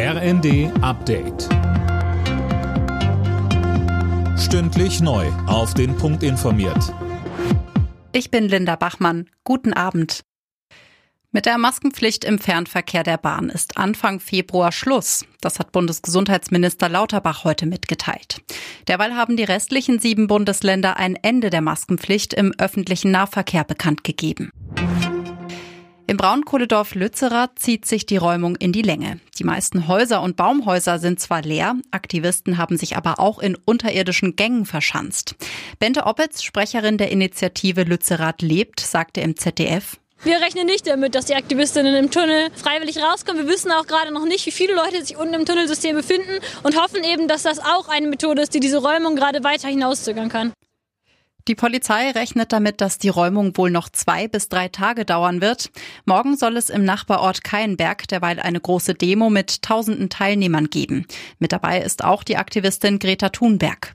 RND Update. Stündlich neu. Auf den Punkt informiert. Ich bin Linda Bachmann. Guten Abend. Mit der Maskenpflicht im Fernverkehr der Bahn ist Anfang Februar Schluss. Das hat Bundesgesundheitsminister Lauterbach heute mitgeteilt. Derweil haben die restlichen sieben Bundesländer ein Ende der Maskenpflicht im öffentlichen Nahverkehr bekannt gegeben. Im Braunkohledorf Lützerath zieht sich die Räumung in die Länge. Die meisten Häuser und Baumhäuser sind zwar leer, Aktivisten haben sich aber auch in unterirdischen Gängen verschanzt. Bente Oppitz, Sprecherin der Initiative Lützerath lebt, sagte im ZDF, wir rechnen nicht damit, dass die Aktivistinnen im Tunnel freiwillig rauskommen. Wir wissen auch gerade noch nicht, wie viele Leute sich unten im Tunnelsystem befinden und hoffen eben, dass das auch eine Methode ist, die diese Räumung gerade weiter hinauszögern kann. Die Polizei rechnet damit, dass die Räumung wohl noch zwei bis drei Tage dauern wird. Morgen soll es im Nachbarort Keienberg derweil eine große Demo mit tausenden Teilnehmern geben. Mit dabei ist auch die Aktivistin Greta Thunberg.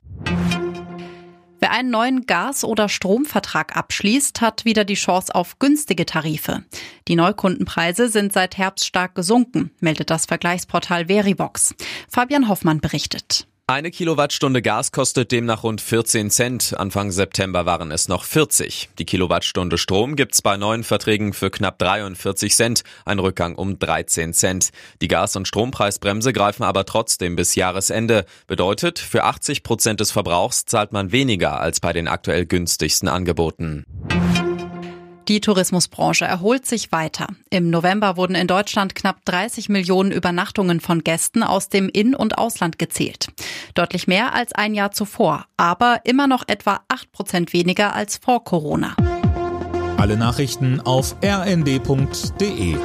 Wer einen neuen Gas- oder Stromvertrag abschließt, hat wieder die Chance auf günstige Tarife. Die Neukundenpreise sind seit Herbst stark gesunken, meldet das Vergleichsportal Verivox. Fabian Hoffmann berichtet. Eine Kilowattstunde Gas kostet demnach rund 14 Cent. Anfang September waren es noch 40. Die Kilowattstunde Strom gibt's bei neuen Verträgen für knapp 43 Cent, ein Rückgang um 13 Cent. Die Gas- und Strompreisbremse greifen aber trotzdem bis Jahresende. Bedeutet, für 80 Prozent des Verbrauchs zahlt man weniger als bei den aktuell günstigsten Angeboten. Die Tourismusbranche erholt sich weiter. Im November wurden in Deutschland knapp 30 Millionen Übernachtungen von Gästen aus dem In- und Ausland gezählt. Deutlich mehr als ein Jahr zuvor, aber immer noch etwa 8 Prozent weniger als vor Corona. Alle Nachrichten auf rnd.de